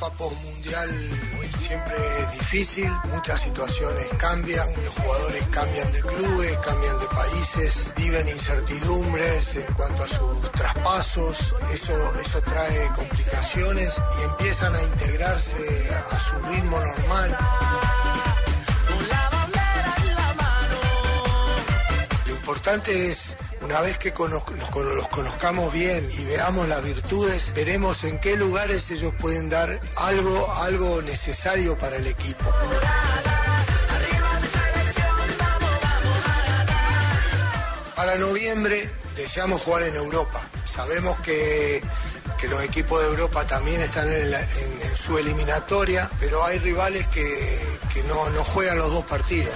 etapa postmundial siempre es difícil, muchas situaciones cambian, los jugadores cambian de clubes, cambian de países, viven incertidumbres en cuanto a sus traspasos, eso, eso trae complicaciones y empiezan a integrarse a su ritmo normal. Lo importante es una vez que los, cono- los conozcamos bien y veamos las virtudes, veremos en qué lugares ellos pueden dar algo, algo necesario para el equipo. Para noviembre deseamos jugar en Europa. Sabemos que, que los equipos de Europa también están en- en su eliminatoria, pero hay rivales que, que no, no juegan los dos partidos.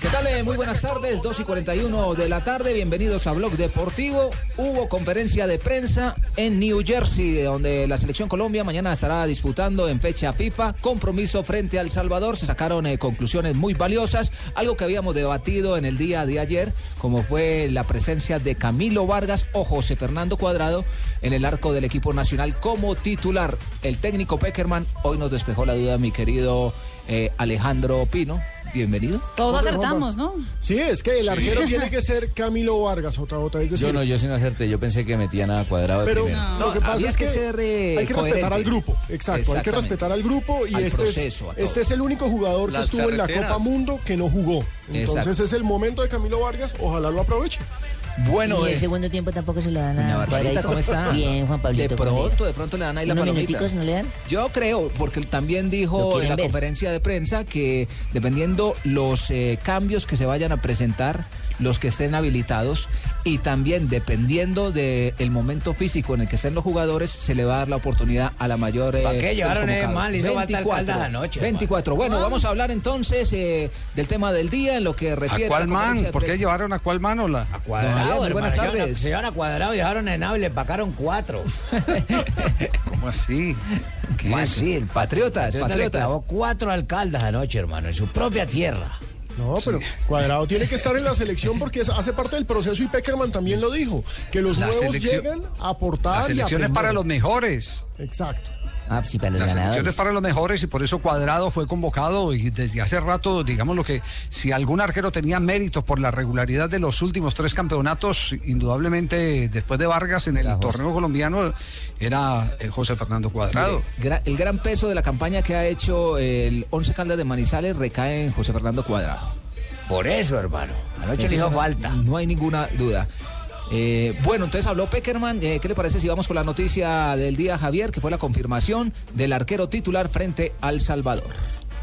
¿Qué tal? Eh, Muy buenas tardes, 2 y 41 de la tarde. Bienvenidos a Blog Deportivo. Hubo conferencia de prensa en New Jersey, donde la selección Colombia mañana estará disputando en fecha FIFA compromiso frente a El Salvador. Se sacaron eh, conclusiones muy valiosas, algo que habíamos debatido en el día de ayer, como fue la presencia de Camilo Vargas o José Fernando Cuadrado en el arco del equipo nacional como titular. El técnico Peckerman hoy nos despejó la duda, mi querido eh, Alejandro Pino. Bienvenido. Todos acertamos, ¿no? Sí, es que el arquero tiene que ser Camilo Vargas, JJ, es decir, Yo no, yo sí no acerté. Yo pensé que metían a cuadrado de pero lo que pasa es que que, ser, eh, hay que coherente. respetar al grupo, exacto, hay que respetar al grupo y Al este proceso, es, este es el único jugador que estuvo en la. Copa Mundo que no jugó. Entonces Exacto. es el momento de Camilo Vargas, ojalá lo aproveche. Bueno, y eh, el segundo tiempo tampoco se lo dan a Barbarita. ¿cómo está? Bien, Juan Pablito. De ¿cómo le pronto, de pronto le dan ahí la ¿Unos palomita. no le dan? Yo creo, porque también ¿Lo dijo en la ver? conferencia de prensa que dependiendo los eh, cambios que se vayan a presentar, los que estén habilitados y también dependiendo del momento físico en el que estén los jugadores, se le va a dar la oportunidad a la mayor. eh, ¿Pa' qué de llevaron mal? Hizo falta el Caldas anoche, 24. Bueno, vamos a hablar entonces eh, del tema del día en lo que refiere ¿A cuál la man? de ¿Por qué llevaron a cuál man o la? A cuadrado, buenas hermano. tardes. Se llevaron a cuadrado y dejaron en nave y le pacaron cuatro. ¿Cómo así? ¿Qué ¿Cómo es? así? El Patriotas, le patriotas. clavó cuatro alcaldas anoche, hermano, en su propia tierra. No, pero Cuadrado tiene que estar en la selección porque es- hace parte del proceso y Peckerman también lo dijo, que los La nuevos selección- llegan a aportar La y a selección es aprender. para los mejores. Exacto. Ah, sí, para los La selección ganadores. es para los mejores y por eso Cuadrado fue convocado y desde hace rato, digamos lo que si algún arquero tenía méritos por la regularidad de los últimos tres campeonatos, indudablemente después de Vargas en el torneo colombiano era eh, José Fernando Cuadrado. Mire, el gran peso de la campaña que ha hecho el Once Caldas de Manizales recae en José Fernando Cuadrado. Por eso, hermano. Anoche le hizo no- falta. No hay ninguna duda. Eh, bueno, entonces habló Peckerman. Eh, ¿Qué le parece si vamos con la noticia del día, Javier, que fue la confirmación del arquero titular frente al Salvador?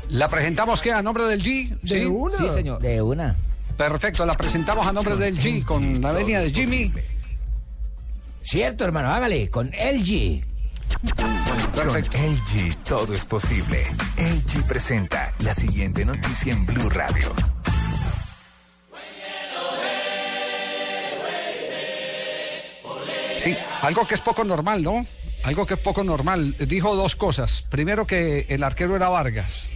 ¿La presentamos qué? ¿A nombre del G? De una. Sí, señor. De una. Perfecto, la presentamos a nombre del G con la venia de Jimmy. Cierto, hermano, hágale, con LG. Perfecto. LG todo es posible. LG presenta la siguiente noticia en Blue Radio. Sí, algo que es poco normal, ¿no? Algo que es poco normal. Dijo dos cosas. Primero que el arquero era Vargas.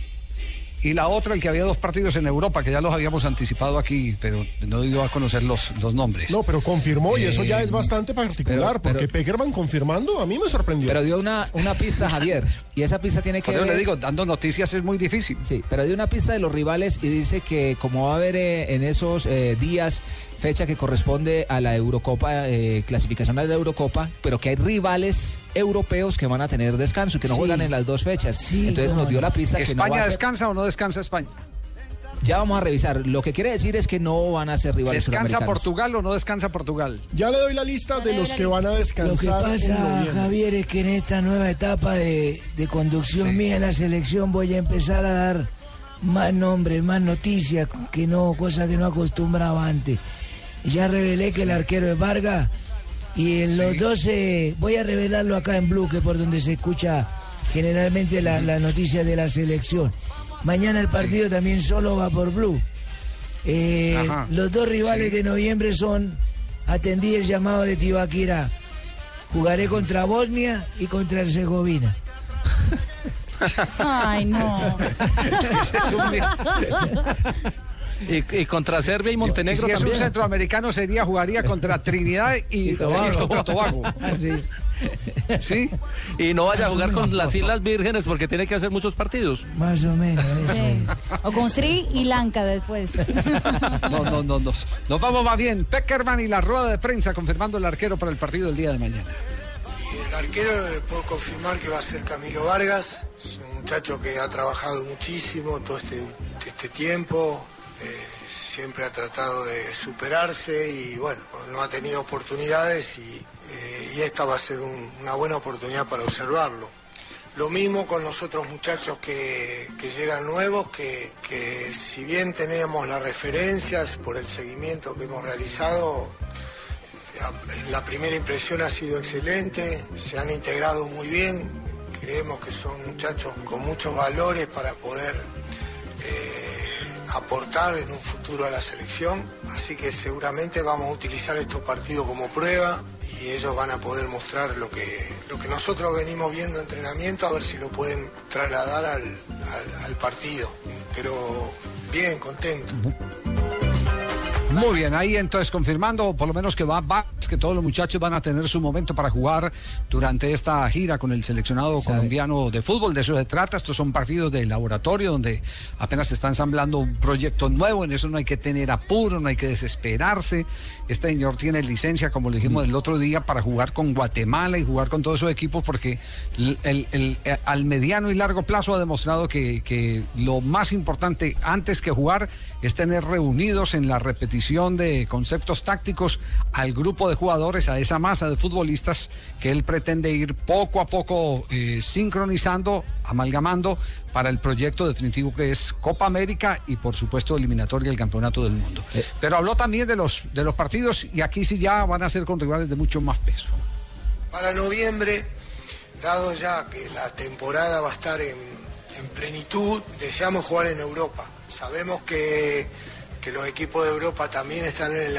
Y la otra, el que había dos partidos en Europa, que ya los habíamos anticipado aquí, pero no dio a conocer los, los nombres. No, pero confirmó y eso ya Eh, es bastante particular, pero- pero- porque Peckerman confirmando a mí me sorprendió. Pero dio una, una pista, Javier. Y esa pista tiene que ver... le digo, dando noticias es muy difícil. Sí, pero dio una pista de los rivales y dice que como va a haber eh, en esos eh, días fecha que corresponde a la Eurocopa, eh, clasificación a la Eurocopa, pero que hay rivales europeos que van a tener descanso y que no Sí. juegan en las dos fechas. Sí, Entonces nos dio no. la pista que no ¿España va a ser- descansa o no descansa España? Ya vamos a revisar. Lo que quiere decir es que no van a ser rivales ¿Descansa. Portugal o no descansa Portugal? Ya le doy la lista de los que van a Lo que descansar. pasa. Javier, es que en esta nueva etapa de, de conducción Sí. mía en la selección voy a empezar a dar más nombres, más noticias, que no, cosa que no acostumbraba antes. Ya revelé que el arquero es Vargas y en los 12, voy a revelarlo acá en Blue, que es por donde se escucha generalmente la, la noticia de la selección. Mañana el partido también solo va por Blue. Eh, los dos rivales Sí. de noviembre son, atendí el llamado de Tibaquira, jugaré contra Bosnia y contra Herzegovina. Ay, no. Y, y contra Serbia y Montenegro si es un centroamericano sería jugaría contra Trinidad y, Y Tobago. y. Así. ¿Sí? Y no vaya a jugar con las Islas Vírgenes porque tiene que hacer muchos partidos. Más o menos. eso Sí. O con Sri y Lanka después. No, no, no, no. Nos vamos más bien. Peckerman y la rueda de prensa confirmando el arquero para el partido del día de mañana. Sí, el arquero le puedo confirmar que va a ser Camilo Vargas, es un muchacho que ha trabajado muchísimo todo este, este tiempo, eh, siempre ha tratado de superarse y bueno, no ha tenido oportunidades y, eh, esta va a ser un- una buena oportunidad para observarlo. Lo mismo con los otros muchachos que, llegan nuevos, que, si bien tenemos las referencias por el seguimiento que hemos realizado, la primera impresión ha sido excelente, se han integrado muy bien, creemos que son muchachos con muchos valores para poder eh, aportar en un futuro a la selección, así que seguramente vamos a utilizar estos partidos como prueba y ellos van a poder mostrar lo que, lo que nosotros venimos viendo en entrenamiento, a ver si lo pueden trasladar al, al- al partido, pero bien, contento. Muy bien, ahí entonces confirmando por lo menos que va, va que todos los muchachos van a tener su momento para jugar durante esta gira con el seleccionado colombiano de fútbol. De eso se trata. Estos son partidos de laboratorio donde apenas se está ensamblando un proyecto nuevo. En eso no hay que tener apuro, no hay que desesperarse. Este señor tiene licencia, como le dijimos el otro día, para jugar con Guatemala y jugar con todos esos equipos porque el- el- el- eh, al mediano y largo plazo ha demostrado que, que lo más importante antes que jugar es tener reunidos en la repetición de conceptos tácticos al grupo de jugadores, a esa masa de futbolistas que él pretende ir poco a poco eh, sincronizando, amalgamando para el proyecto definitivo que es Copa América y por supuesto eliminatoria del Campeonato del Mundo. Pero habló también de los, de los partidos y aquí sí ya van a ser con rivales de mucho más peso. Para noviembre, dado ya que la temporada va a estar en, en plenitud, deseamos jugar en Europa. Sabemos que, que los equipos de Europa también están en,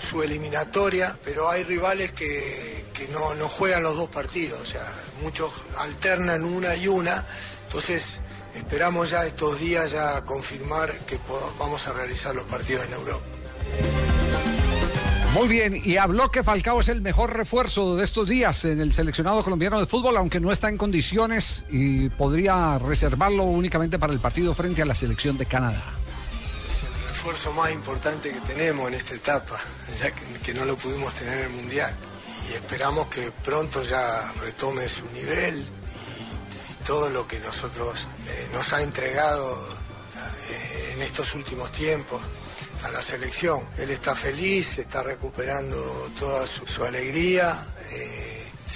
su eliminatoria, pero hay rivales que, que no, no juegan los dos partidos, o sea, muchos alternan una y una, entonces esperamos ya estos días ya confirmar que vamos a realizar los partidos en Europa. Muy bien, y habló que Falcao es el mejor refuerzo de estos días en el seleccionado colombiano de fútbol, aunque no está en condiciones y podría reservarlo únicamente para el partido frente a la selección de Canadá. Es el refuerzo más importante que tenemos en esta etapa, ya que, no lo pudimos tener en el Mundial. Y esperamos que pronto ya retome su nivel y, todo lo que nosotros eh, nos ha entregado eh, en estos últimos tiempos a la selección. Él está feliz, está recuperando toda su, su alegría. eh,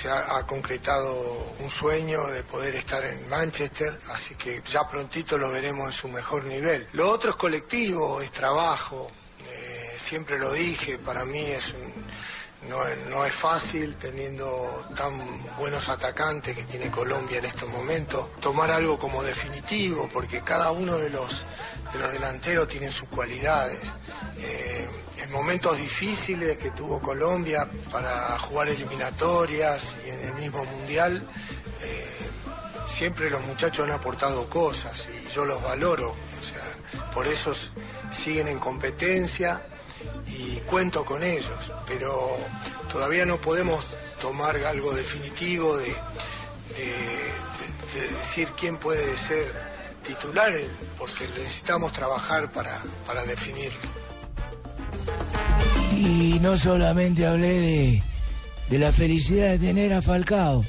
ha, concretado un sueño de poder estar en Manchester, así que ya prontito lo veremos en su mejor nivel. Lo otro es colectivo, es trabajo, eh, siempre lo dije, para mí es no, no es fácil teniendo tan buenos atacantes que tiene Colombia en estos momentos, tomar algo como definitivo, porque cada uno de los, de los delanteros tiene sus cualidades. Eh, en momentos difíciles que tuvo Colombia para jugar eliminatorias y en el mismo mundial, eh, siempre los muchachos han aportado cosas y yo los valoro. O sea, por eso siguen en competencia y cuento con ellos, pero todavía no podemos tomar algo definitivo de, de- de- de decir quién puede ser titular, porque necesitamos trabajar para, para definirlo. Y no solamente hablé de, de la felicidad de tener a Falcao.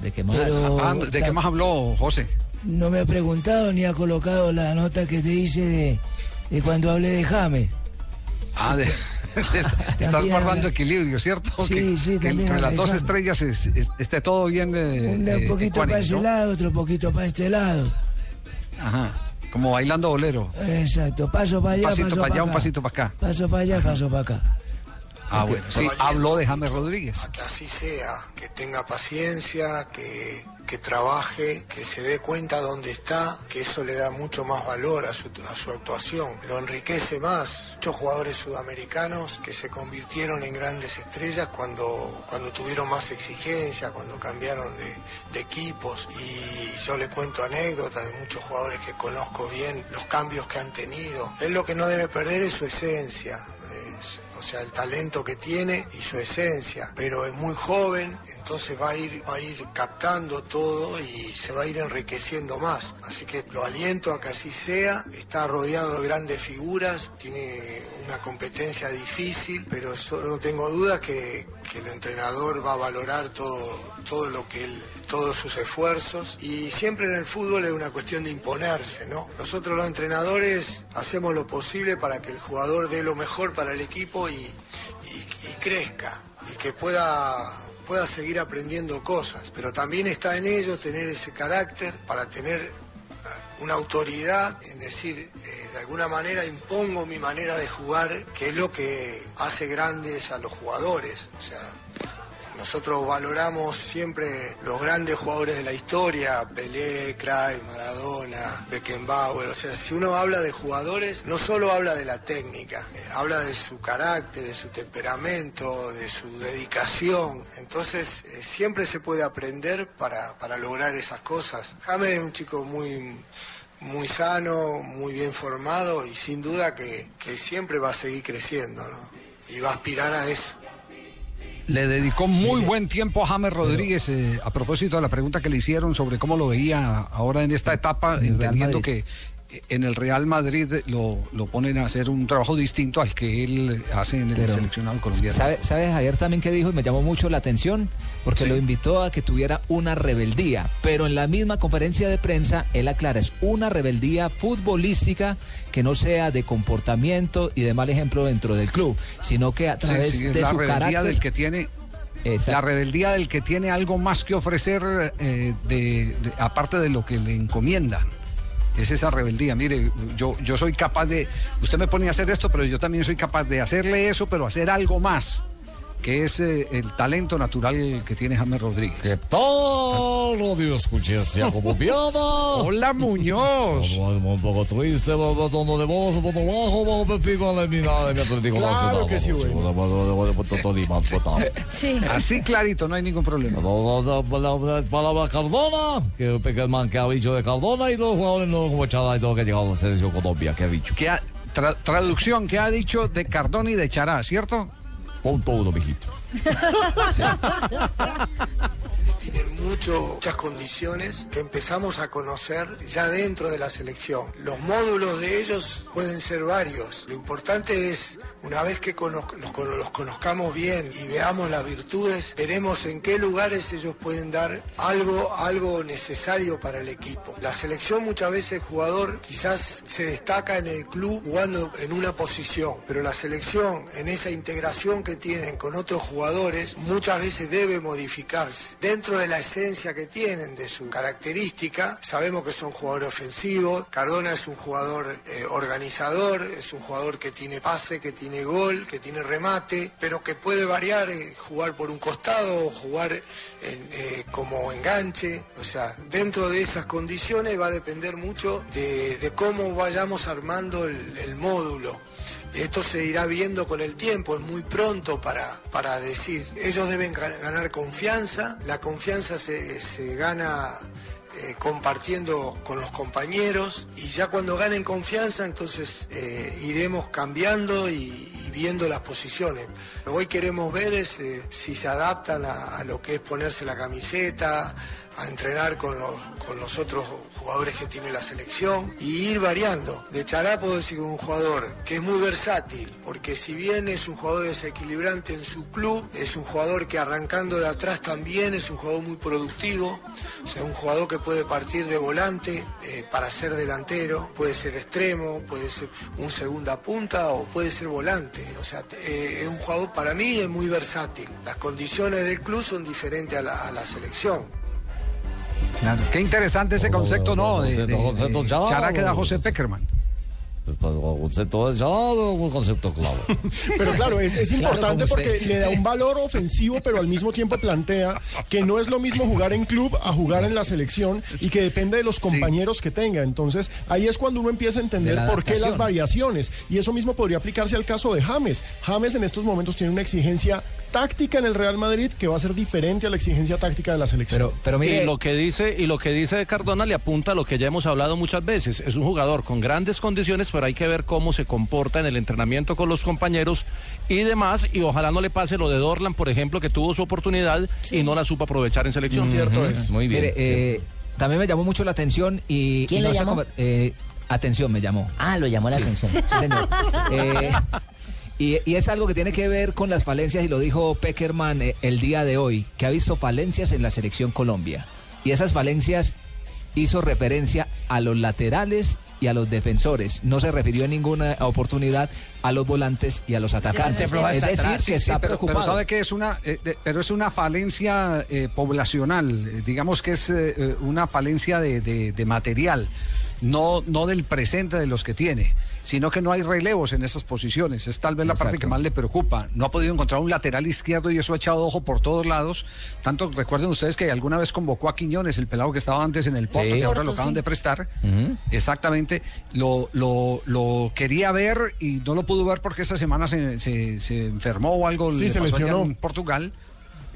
¿De qué más? Ah, ¿De qué más habló José? No me ha preguntado ni ha colocado la nota que te hice de, de cuando hablé de James. Ah, de, estás guardando habla- equilibrio, ¿cierto? Sí, que, sí, que también entre las dos estrellas es- es- esté todo bien. eh, Un eh, poquito para ese ¿no? lado, otro poquito para este lado. Ajá. Como bailando bolero. Exacto, paso para Un allá, pasito paso para allá, pa' un pasito para acá. Paso para allá, paso para acá. Ah, bueno, sí, habló de James Rodríguez. A que así sea, que tenga paciencia, que, que trabaje, que se dé cuenta dónde está, que eso le da mucho más valor a su, a su actuación, lo enriquece más. Muchos jugadores sudamericanos que se convirtieron en grandes estrellas cuando, cuando tuvieron más exigencia, cuando cambiaron de, de equipos y yo le cuento anécdotas de muchos jugadores que conozco bien, los cambios que han tenido. Él lo que no debe perder es su esencia, sea, el talento que tiene y su esencia, pero es muy joven, entonces va a ir, va a ir captando todo y se va a ir enriqueciendo más. Así que lo aliento a que así sea, está rodeado de grandes figuras, tiene una competencia difícil, pero solo no tengo duda que, que el entrenador va a valorar todo, todo lo que él, todos sus esfuerzos y siempre en el fútbol es una cuestión de imponerse, ¿no? Nosotros los entrenadores hacemos lo posible para que el jugador dé lo mejor para el equipo y, crezca y que pueda pueda seguir aprendiendo cosas, pero también está en ellos tener ese carácter para tener eh, una autoridad en decir, eh, de alguna manera impongo mi manera de jugar, que es lo que hace grandes a los jugadores. Nosotros valoramos siempre los grandes jugadores de la historia, Pelé, Cruyff, Maradona, Beckenbauer. O sea, si uno habla de jugadores, no solo habla de la técnica, eh, habla de su carácter, de su temperamento, de su dedicación. Entonces, eh, siempre se puede aprender para, para lograr esas cosas. James es un chico muy muy sano, muy bien formado y sin duda que, que siempre va a seguir creciendo, ¿no? Y va a aspirar a eso. Le dedicó muy buen tiempo a James Rodríguez eh, a propósito de la pregunta que le hicieron sobre cómo lo veía ahora en esta etapa, entendiendo que en el Real Madrid lo, lo ponen a hacer un trabajo distinto al que él hace en el Pero, seleccionado colombiano. ¿Sabe, sabe Javier también que dijo y me llamó mucho la atención? Porque Sí. lo invitó a que tuviera una rebeldía. Pero en la misma conferencia de prensa, él aclara, es una rebeldía futbolística que no sea de comportamiento y de mal ejemplo dentro del club, sino que a Sí, través sí, es de la su rebeldía carácter... del que tiene Exacto. la rebeldía del que tiene algo más que ofrecer eh, de, de- aparte de lo que le encomiendan. Es esa rebeldía. Mire, yo, yo soy capaz de. Usted me pone a hacer esto, pero yo también soy capaz de hacerle eso, pero hacer algo más. Que es eh, el talento natural que tiene James Rodríguez. ¿Qué tal, radio escuchencia colombiana? Hola, Muñoz. Un poco triste, tono de voz, un poco bajo, bajo perfil con la mirada de mi Atlético Claro Nacional. que sí, bueno. Sí. Así clarito, no hay ningún problema. Palabra Cardona, que Peckerman que ha dicho de Cardona y los jugadores no como echada y todo que ha llegado a la selección Colombia, que ha dicho. Que ha- tra- traducción que ha dicho de Cardón y de Chará, ¿cierto? Punto uno, mijito. mucho- muchas condiciones que empezamos a conocer ya dentro de la selección. Los módulos de ellos pueden ser varios. Lo importante es, una vez que los conozcamos bien y veamos las virtudes, veremos en qué lugares ellos pueden dar algo, algo necesario para el equipo. La selección muchas veces el jugador quizás se destaca en el club jugando en una posición, pero la selección en esa integración que tienen con otros jugadores muchas veces debe modificarse. Dentro de la esencia que tienen, de su característica, sabemos que son jugadores ofensivos, Cardona es un jugador eh, organizador, es un jugador que tiene pase, que tiene gol, que tiene remate, pero que puede variar, eh, jugar por un costado o jugar eh, como enganche. O sea, dentro de esas condiciones va a depender mucho de, cómo vayamos armando el módulo. Esto se irá viendo con el tiempo, es muy pronto para, para decir. Ellos deben ga- ganar confianza, la confianza se, se gana eh, compartiendo con los compañeros y ya cuando ganen confianza entonces eh, iremos cambiando y, viendo las posiciones. Lo que hoy queremos ver es eh, si se adaptan a lo que es ponerse la camiseta, a entrenar con los, con los otros jugadores que tiene la selección y ir variando. De Chará puedo decir es un jugador que es muy versátil, porque si bien es un jugador desequilibrante en su club, es un jugador que arrancando de atrás también es un jugador muy productivo, sea, un jugador que puede partir de volante eh, para ser delantero, puede ser extremo, puede ser un segunda punta o puede ser volante. O sea, eh, es un jugador para mí es muy versátil. Las condiciones del club son diferentes a la selección. Qué interesante ese concepto, ¿no? De, de- Concepto, concepto de Chará, que da José Peckerman. pues, pues, un concepto de un concepto clave. Pero claro, es, es importante porque le da un valor ofensivo, pero al mismo tiempo plantea que no es lo mismo jugar en club a jugar en la selección y que depende de los compañeros que tenga. Entonces, ahí es cuando uno empieza a entender por qué las variaciones. Y eso mismo podría aplicarse al caso de James. James en estos momentos tiene una exigencia táctica en el Real Madrid que va a ser diferente a la exigencia táctica de la selección. Pero, pero mire, Y lo que dice y lo que dice de Cardona le apunta a lo que ya hemos hablado muchas veces. Es un jugador con grandes condiciones, pero hay que ver cómo se comporta en el entrenamiento con los compañeros y demás. Y ojalá no le pase lo de Dorlan, por ejemplo, que tuvo su oportunidad y no la supo aprovechar en selección. Cierto es. Muy bien. mire, eh, también me llamó mucho la atención y... ¿Quién y no llamó? eh, atención me llamó. Ah, lo llamó la atención. Sí, señor. Eh, y, y es algo que tiene que ver con las falencias, y lo dijo Peckerman eh, el día de hoy, que ha visto falencias en la selección Colombia. Y esas falencias hizo referencia a los laterales y a los defensores. No se refirió en ninguna oportunidad a los volantes y a los atacantes. Es decir, atrás. que está pero, pero preocupado. sabe que es una, eh, de- pero es una falencia eh, poblacional, eh, digamos que es una falencia de, de- de material, no, no del presente de los que tiene, sino que no hay relevos en esas posiciones. Es tal vez la parte que más le preocupa. No ha podido encontrar un lateral izquierdo y eso ha echado ojo por todos lados. Tanto recuerden ustedes que alguna vez convocó a Quiñones, el pelado que estaba antes en el Porto, Sí. que ahora Porto, lo acaban sí. de prestar. Exactamente. Lo, lo, lo quería ver y no lo pudo ver porque esta semana se, se, se enfermó o algo. Sí, le se pasó allá lesionó. en Portugal.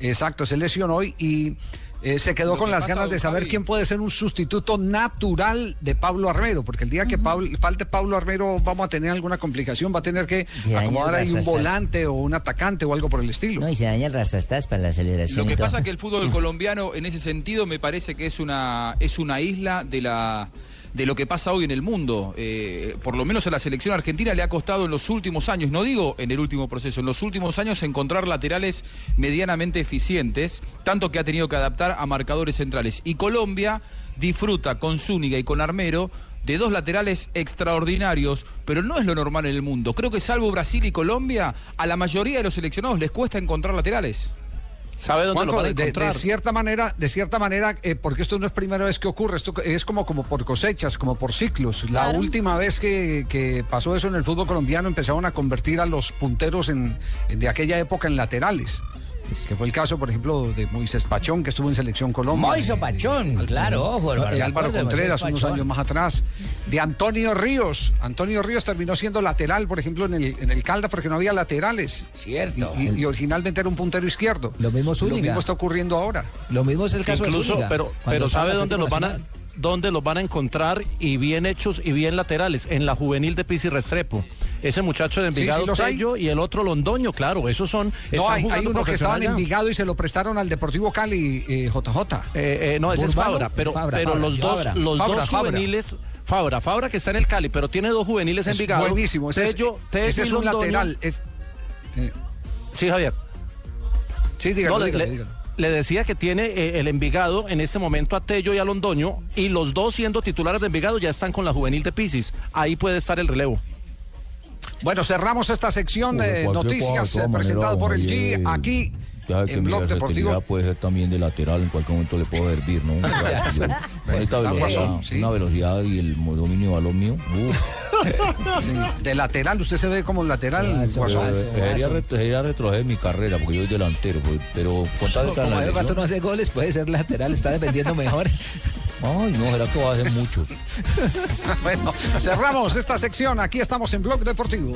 Exacto, se lesionó y, y, eh, se quedó Lo con que las ganas de saber Javi. quién puede ser un sustituto natural de Pablo Armero, porque el día que Pablo, falte Pablo Armero vamos a tener alguna complicación, va a tener que acomodar ahí un volante o un atacante o algo por el estilo. No, y se daña el rastastas para la aceleración. Lo que pasa que el fútbol colombiano en ese sentido me parece que es una es una isla de la de lo que pasa hoy en el mundo. Eh, por lo menos a la selección argentina le ha costado en los últimos años, no digo en el último proceso, en los últimos años encontrar laterales medianamente eficientes, tanto que ha tenido que adaptar a marcadores centrales. Y Colombia disfruta con Zúñiga y con Armero de dos laterales extraordinarios, pero no es lo normal en el mundo. Creo que salvo Brasil y Colombia, a la mayoría de los seleccionados les cuesta encontrar laterales. ¿Sabe dónde Juanjo, lo van a de- de, encontrar? de cierta manera, de cierta manera, eh, porque esto no es primera vez que ocurre, esto es como, como por cosechas, como por ciclos. La última vez que, que pasó eso en el fútbol colombiano empezaron a convertir a los punteros en, en- de aquella época en laterales. Que fue el caso, por ejemplo, de Moisés Pachón, que estuvo en Selección Colombia. Moiso Pachón, claro, ojo. No, de Álvaro de Moisés Contreras, unos años más atrás. De Antonio Ríos. Antonio Ríos terminó siendo lateral, por ejemplo, en el, en el Calda, porque no había laterales. Cierto. Y, y- y originalmente era un puntero izquierdo. Lo mismo Lo mismo está ocurriendo ahora. Lo mismo es el caso de Incluso, Zúñiga, pero, pero ¿sabe dónde los van a. dónde los van a encontrar y bien hechos y bien laterales? En la juvenil de Pizzi Restrepo. Ese muchacho de Envigado sí los hay. Tello y el otro Londoño, claro, esos son No, hay, uno que estaba en. Envigado y se lo prestaron al Deportivo Cali, eh, JJ. Eh, eh, no, ese es. Fabra, pero, Fabra, pero Fabra, los dos, los dos juveniles, Fabra, Fabra que está en el Cali, pero tiene dos juveniles en Envigado. buenísimo. Ese es- Tello, ese es un Londoño. lateral. Es, eh, Sí, Javier. sí, dígalo, No, dígalo, le, dígalo. Le decía que tiene eh, el Envigado en este momento a Tello y a Londoño y los dos siendo titulares de Envigado ya están con la juvenil de Pisis. Ahí puede estar el relevo. Bueno, cerramos esta sección de noticias eh, presentada por el G aquí Ya que mi versatilidad puede ser también de lateral, en cualquier momento le puedo servir, ¿no? Yo- Con esta Una velocidad, sí. una velocidad y el dominio de balón mío. Sí, de lateral, usted se ve como lateral, Guasón. Eh, retroceder mi carrera porque yo soy delantero, pues, pero con tal de Como rato no hace goles, puede ser lateral, está defendiendo mejor. Ay, no, será que va a hacer muchos. Bueno, cerramos esta sección. Aquí estamos en Blog Deportivo.